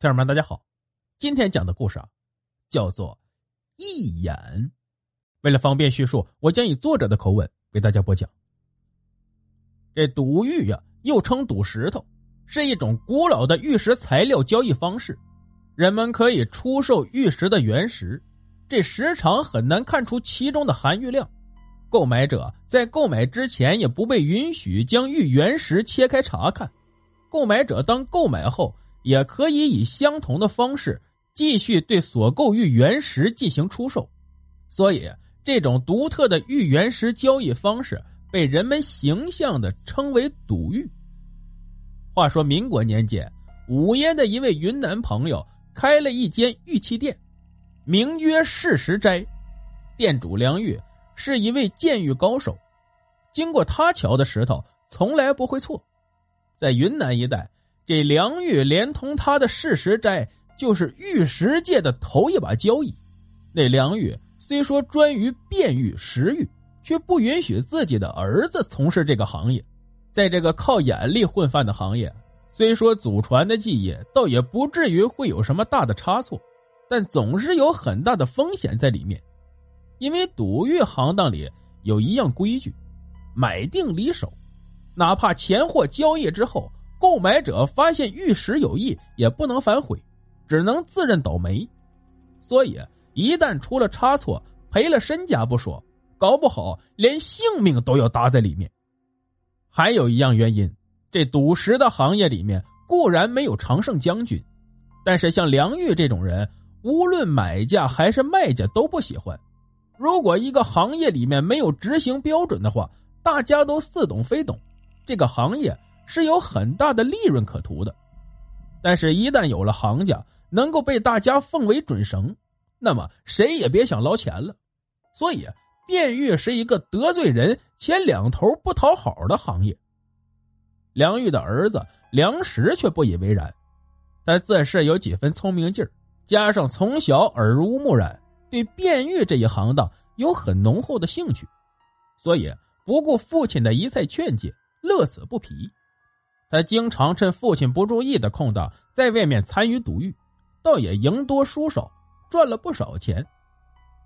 听友们，大家好，今天讲的故事啊，叫做《一眼》。为了方便叙述，我将以作者的口吻为大家播讲。这赌玉呀，又称赌石头，是一种古老的玉石材料交易方式。人们可以出售玉石的原石，这时常很难看出其中的含玉量。购买者在购买之前也不被允许将玉原石切开查看。购买者当购买后。也可以以相同的方式继续对所购玉原石进行出售，所以这种独特的玉原石交易方式被人们形象的称为“赌玉”。话说民国年间，武烟的一位云南朋友开了一间玉器店，名曰“事实斋”，店主梁玉是一位鉴玉高手，经过他瞧的石头从来不会错，在云南一带。这梁玉连同他的事实斋，就是玉石界的头一把交易。那梁玉虽说专于辨玉石玉，却不允许自己的儿子从事这个行业。在这个靠眼力混饭的行业，虽说祖传的技艺倒也不至于会有什么大的差错，但总是有很大的风险在里面。因为赌玉行当里有一样规矩：买定离手，哪怕钱货交易之后。购买者发现玉石有异，也不能反悔，只能自认倒霉。所以，一旦出了差错，赔了身家不说，搞不好连性命都要搭在里面。还有一样原因，这赌石的行业里面固然没有常胜将军，但是像梁玉这种人，无论买家还是卖家都不喜欢。如果一个行业里面没有执行标准的话，大家都似懂非懂，这个行业。是有很大的利润可图的，但是，一旦有了行家能够被大家奉为准绳，那么谁也别想捞钱了。所以，变玉是一个得罪人且两头不讨好的行业。梁玉的儿子梁石却不以为然，他自是有几分聪明劲儿，加上从小耳濡目染，对变玉这一行当有很浓厚的兴趣，所以不顾父亲的一再劝诫，乐此不疲。他经常趁父亲不注意的空档，在外面参与赌玉，倒也赢多输少，赚了不少钱。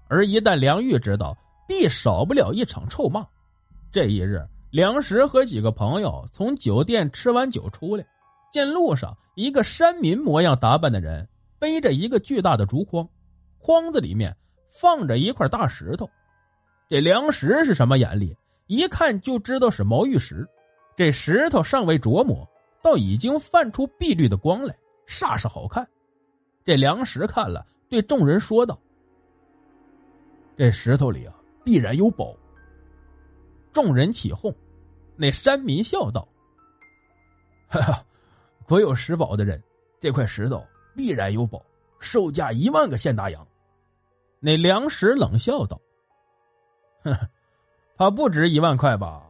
而一旦梁玉知道，必少不了一场臭骂。这一日，梁石和几个朋友从酒店吃完酒出来，见路上一个山民模样打扮的人背着一个巨大的竹筐，筐子里面放着一块大石头。这梁石是什么眼力？一看就知道是毛玉石。这石头尚未琢磨，倒已经泛出碧绿的光来，煞是好看。这梁石看了，对众人说道：“这石头里啊，必然有宝。”众人起哄。那山民笑道：“哈哈，国有石宝的人，这块石头必然有宝，售价一万个现大洋。”那梁石冷笑道：“哼，怕不值一万块吧？”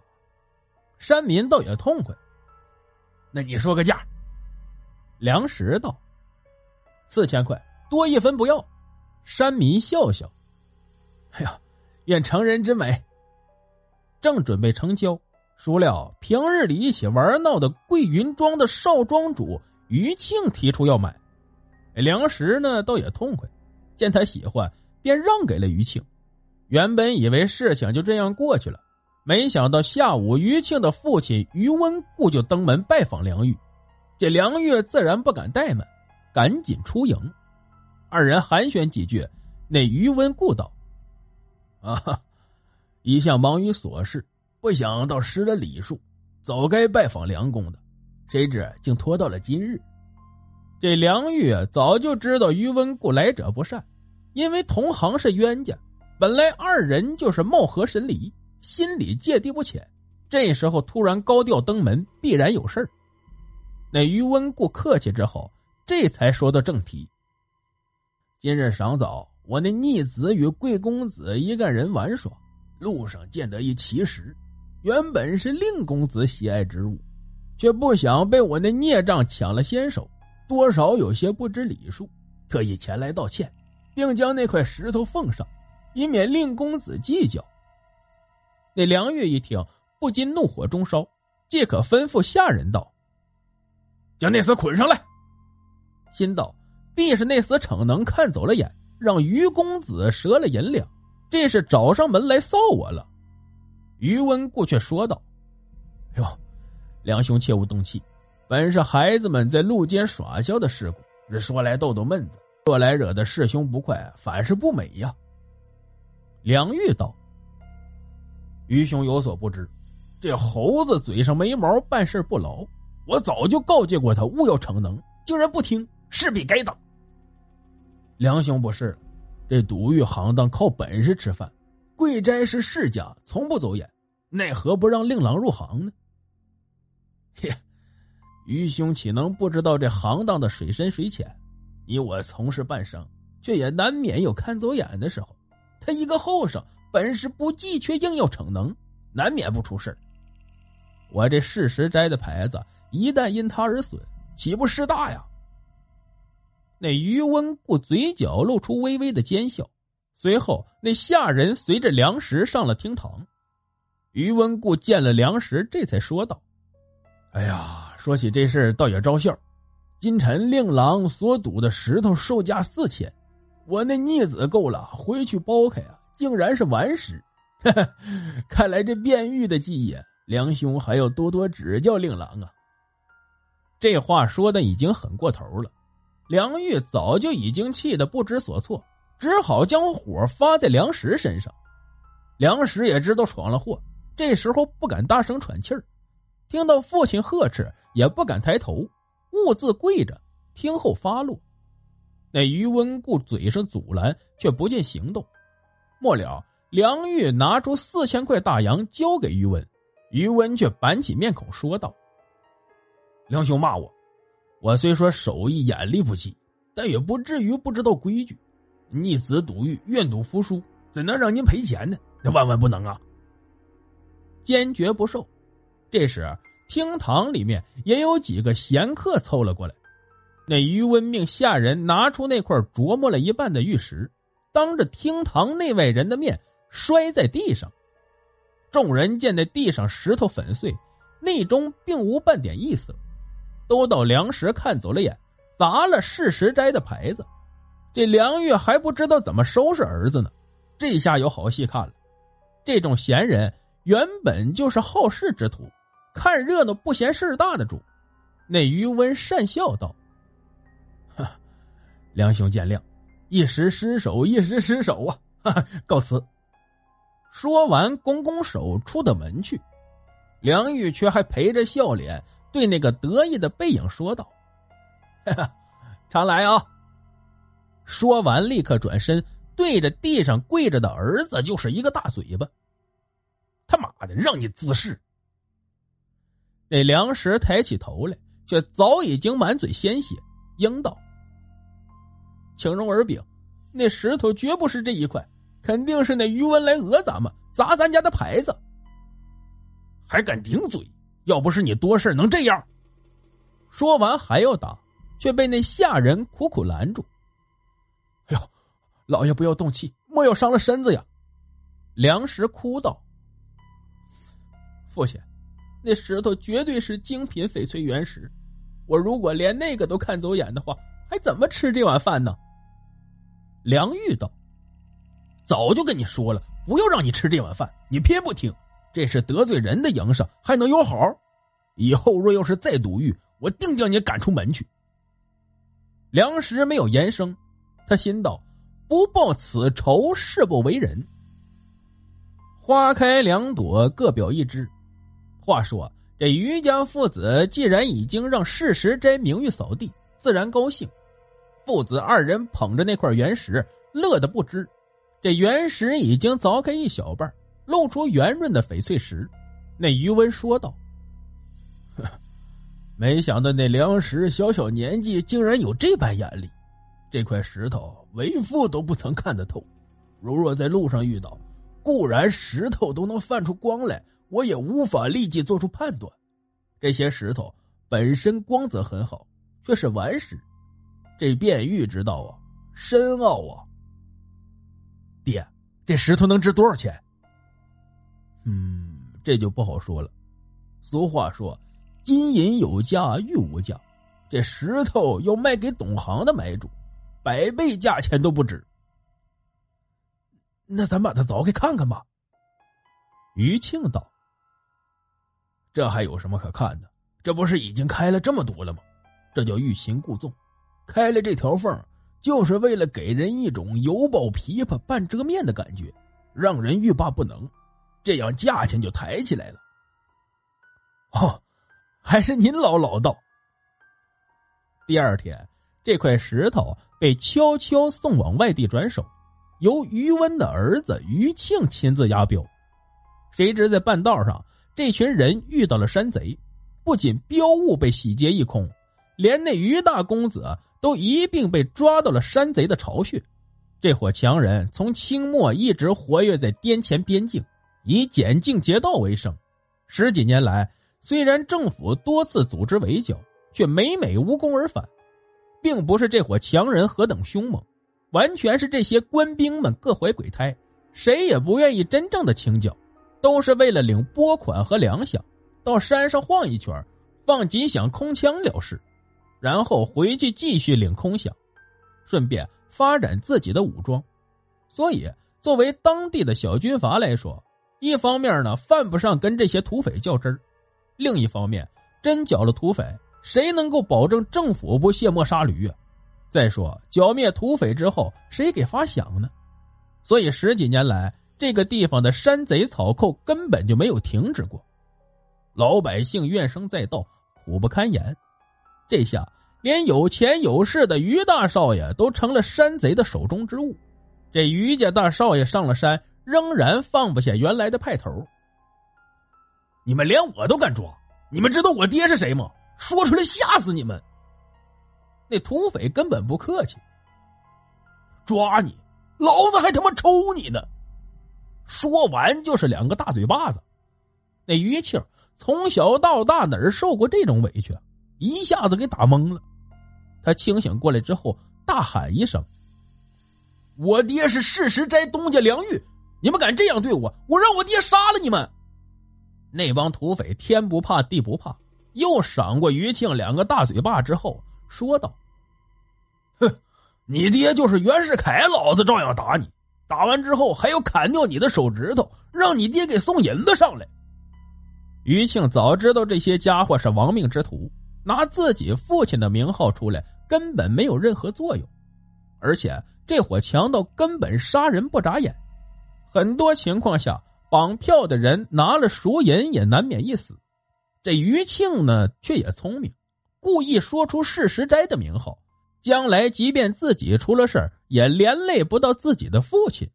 山民倒也痛快，那你说个价。梁石道：“四千块，多一分不要。”山民笑笑：“哎呀，愿成人之美。”正准备成交，孰料平日里一起玩闹的桂云庄的少庄主于庆提出要买。梁石呢，倒也痛快，见他喜欢，便让给了于庆。原本以为事情就这样过去了。没想到下午，于庆的父亲于温故就登门拜访梁玉，这梁玉自然不敢怠慢，赶紧出迎。二人寒暄几句，那于温故道：“啊，一向忙于琐事，不想到失了礼数，早该拜访梁公的，谁知竟拖到了今日。”这梁玉早就知道于温故来者不善，因为同行是冤家，本来二人就是貌合神离。心里芥蒂不浅，这时候突然高调登门，必然有事儿。那于温故客气之后，这才说到正题。今日赏早，我那逆子与贵公子一个人玩耍，路上见得一奇石，原本是令公子喜爱之物，却不想被我那孽障抢了先手，多少有些不知礼数，特意前来道歉，并将那块石头奉上，以免令公子计较。那梁玉一听，不禁怒火中烧，即可吩咐下人道：“将那厮捆上来。”心道必是那厮逞能看走了眼，让于公子折了银两，这是找上门来臊我了。于温故却说道：“哟，梁兄切勿动气，本是孩子们在路间耍笑的事故，这说来逗逗闷子，说来惹得师兄不快，反是不美呀。”梁玉道：“于兄有所不知，这猴子嘴上没毛，办事不牢。我早就告诫过他，勿要逞能，竟然不听，势必该打。”梁兄不是，这赌玉行当靠本事吃饭，贵斋是世家，从不走眼。奈何不让令郎入行呢？嘿，于兄岂能不知道这行当的水深水浅？你我从事半生，却也难免有看走眼的时候。他一个后生，本事不济，却硬要逞能，难免不出事我这事实斋的牌子，一旦因他而损，岂不失大呀？那余温故嘴角露出微微的奸笑，随后那下人随着梁石上了厅堂。余温故见了梁石，这才说道：“哎呀，说起这事倒也招笑。今晨令郎所赌的石头售价四千，我那逆子够了，回去剥开啊，竟然是顽石。看来这变玉的技艺，梁兄还要多多指教令郎啊。”这话说的已经很过头了，梁玉早就已经气得不知所措，只好将火发在梁石身上。梁石也知道闯了祸。这时候不敢大声喘气儿，听到父亲呵斥也不敢抬头，兀自跪着听候发落。那余温故嘴上阻拦，却不见行动。末了，梁玉拿出四千块大洋交给于文，于文却板起面孔说道：“梁兄骂我，我虽说手艺眼力不济，但也不至于不知道规矩。逆子赌玉，愿赌服输，怎能让您赔钱呢？那万万不能啊！”坚决不受。这时，厅堂里面也有几个闲客凑了过来。那于温命下人拿出那块琢磨了一半的玉石，当着厅堂内外人的面摔在地上。众人见那地上石头粉碎，内中并无半点意思，都到梁石看走了眼，砸了事实斋的牌子。这梁玉还不知道怎么收拾儿子呢，这下有好戏看了。这种闲人。原本就是好事之徒，看热闹不嫌事大的主。那余温讪笑道：“梁兄见谅，一时失手，一时失手啊！告辞。”说完，拱拱手出的门去。梁玉却还陪着笑脸对那个得意的背影说道：“哈哈常来啊！”说完，立刻转身对着地上跪着的儿子就是一个大嘴巴。他妈的，让你自视！那梁石抬起头来，却早已经满嘴鲜血，应道：“请容耳禀，那石头绝不是这一块，肯定是那余文来讹咱们，砸咱家的牌子。还敢顶嘴？要不是你多事能这样？”说完还要打，却被那下人苦苦拦住。“哎呦，老爷不要动气，莫要伤了身子呀！”梁石哭道。父亲，那石头绝对是精品翡翠原石，我如果连那个都看走眼的话，还怎么吃这碗饭呢？梁玉道：“早就跟你说了，不要让你吃这碗饭，你偏不听，这是得罪人的营生，还能有好？以后若要是再赌玉，我定将你赶出门去。”梁石没有言声，他心道：“不报此仇，誓不为人。”花开两朵，各表一枝。话说，这于家父子既然已经让事实斋名誉扫地，自然高兴。父子二人捧着那块原石，乐得不知。这原石已经凿开一小半，露出圆润的翡翠石。那余温说道：“没想到那梁石小小年纪，竟然有这般眼力。这块石头，为父都不曾看得透。如若在路上遇到，固然石头都能泛出光来。”我也无法立即做出判断，这些石头本身光泽很好，却是顽石。这变玉之道啊，深奥啊。爹，这石头能值多少钱？嗯，这就不好说了。俗话说，金银有价，玉无价。这石头要卖给懂行的买主，百倍价钱都不止。那咱把它凿开看看吧。于庆道：“这还有什么可看的？这不是已经开了这么多了吗？这叫欲擒故纵，开了这条缝，就是为了给人一种油爆琵琶半遮面的感觉，让人欲罢不能，这样价钱就抬起来了。”哦，还是您老老道。第二天，这块石头被悄悄送往外地转手，由于温的儿子于庆亲自押镖。谁知在半道上，这群人遇到了山贼，不仅镖物被洗劫一空，连那于大公子都一并被抓到了山贼的巢穴。这伙强人从清末一直活跃在滇黔边境，以捡净劫盗为生。十几年来，虽然政府多次组织围剿。却每每无功而返，并不是这伙强人何等凶猛，完全是这些官兵们各怀鬼胎，谁也不愿意真正的清剿，都是为了领拨款和粮饷，到山上晃一圈，放几响空枪了事，然后回去继续领空饷，顺便发展自己的武装。所以，作为当地的小军阀来说，一方面呢犯不上跟这些土匪较真儿，另一方面真剿了土匪。谁能够保证政府不卸磨杀驴啊？再说剿灭土匪之后，谁给发饷呢？所以十几年来，这个地方的山贼草寇根本就没有停止过，老百姓怨声载道，苦不堪言。这下连有钱有势的于大少爷都成了山贼的手中之物。这于家大少爷上了山，仍然放不下原来的派头。你们连我都敢抓？你们知道我爹是谁吗？说出来吓死你们！那土匪根本不客气，抓你，老子还他妈抽你呢！说完就是两个大嘴巴子。那于庆从小到大哪儿受过这种委屈，一下子给打懵了。他清醒过来之后，大喊一声：“我爹是事实斋东家梁玉，你们敢这样对我，我让我爹杀了你们！”那帮土匪天不怕地不怕。又赏过于庆两个大嘴巴之后，说道：“哼，你爹就是袁世凯，老子照样打你。打完之后还要砍掉你的手指头，让你爹给送银子上来。”于庆早知道这些家伙是亡命之徒，拿自己父亲的名号出来根本没有任何作用，而且这伙强盗根本杀人不眨眼，很多情况下绑票的人拿了赎银也难免一死。这于庆呢，却也聪明，故意说出世实斋的名号，将来即便自己出了事也连累不到自己的父亲。